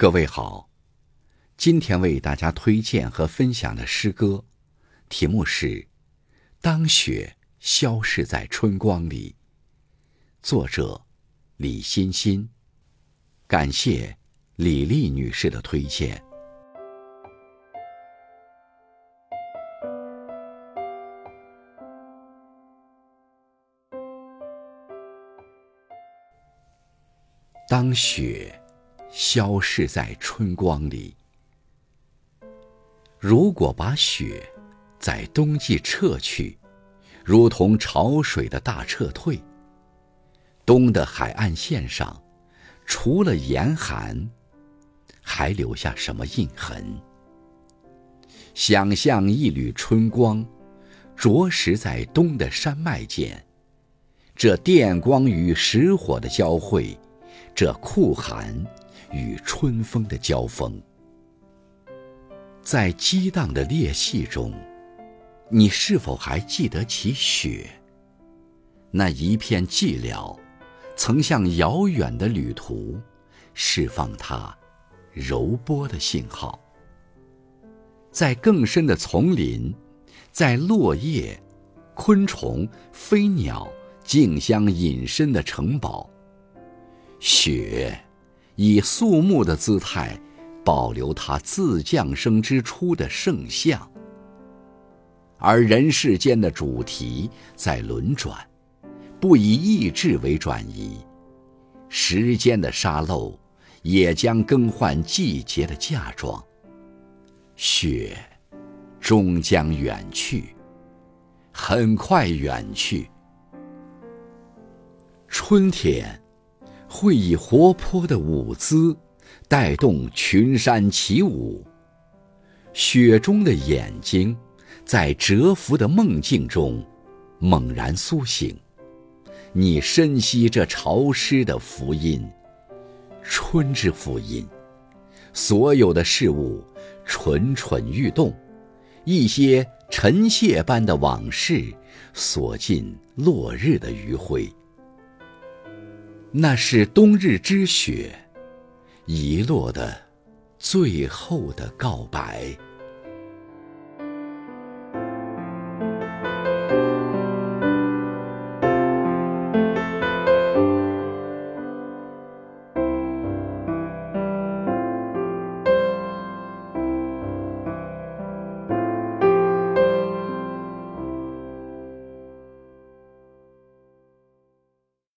各位好，今天为大家推荐和分享的诗歌，题目是《当雪消逝在春光里》，作者李欣欣。感谢李丽女士的推荐。当雪消逝在春光里，如果把雪在冬季撤去，如同潮水的大撤退，冬的海岸线上，除了严寒，还留下什么印痕？想象一缕春光，着实在冬的山脉间，这电光与石火的交汇。这酷寒与春风的交锋，在激荡的裂隙中，你是否还记得起雪？那一片寂寥，曾向遥远的旅途释放它柔波的信号。在更深的丛林，在落叶、昆虫、飞鸟竞相隐身的城堡。雪，以肃穆的姿态，保留它自降生之初的圣像。而人世间的主题在轮转，不以意志为转移，时间的沙漏也将更换季节的嫁妆。雪，终将远去，很快远去。春天。会以活泼的舞姿，带动群山起舞。雪中的眼睛，在蛰伏的梦境中，猛然苏醒。你深吸这潮湿的福音，春之福音。所有的事物蠢蠢欲动，一些尘屑般的往事，锁进落日的余晖。那是冬日之雪，遗落的最后的告白。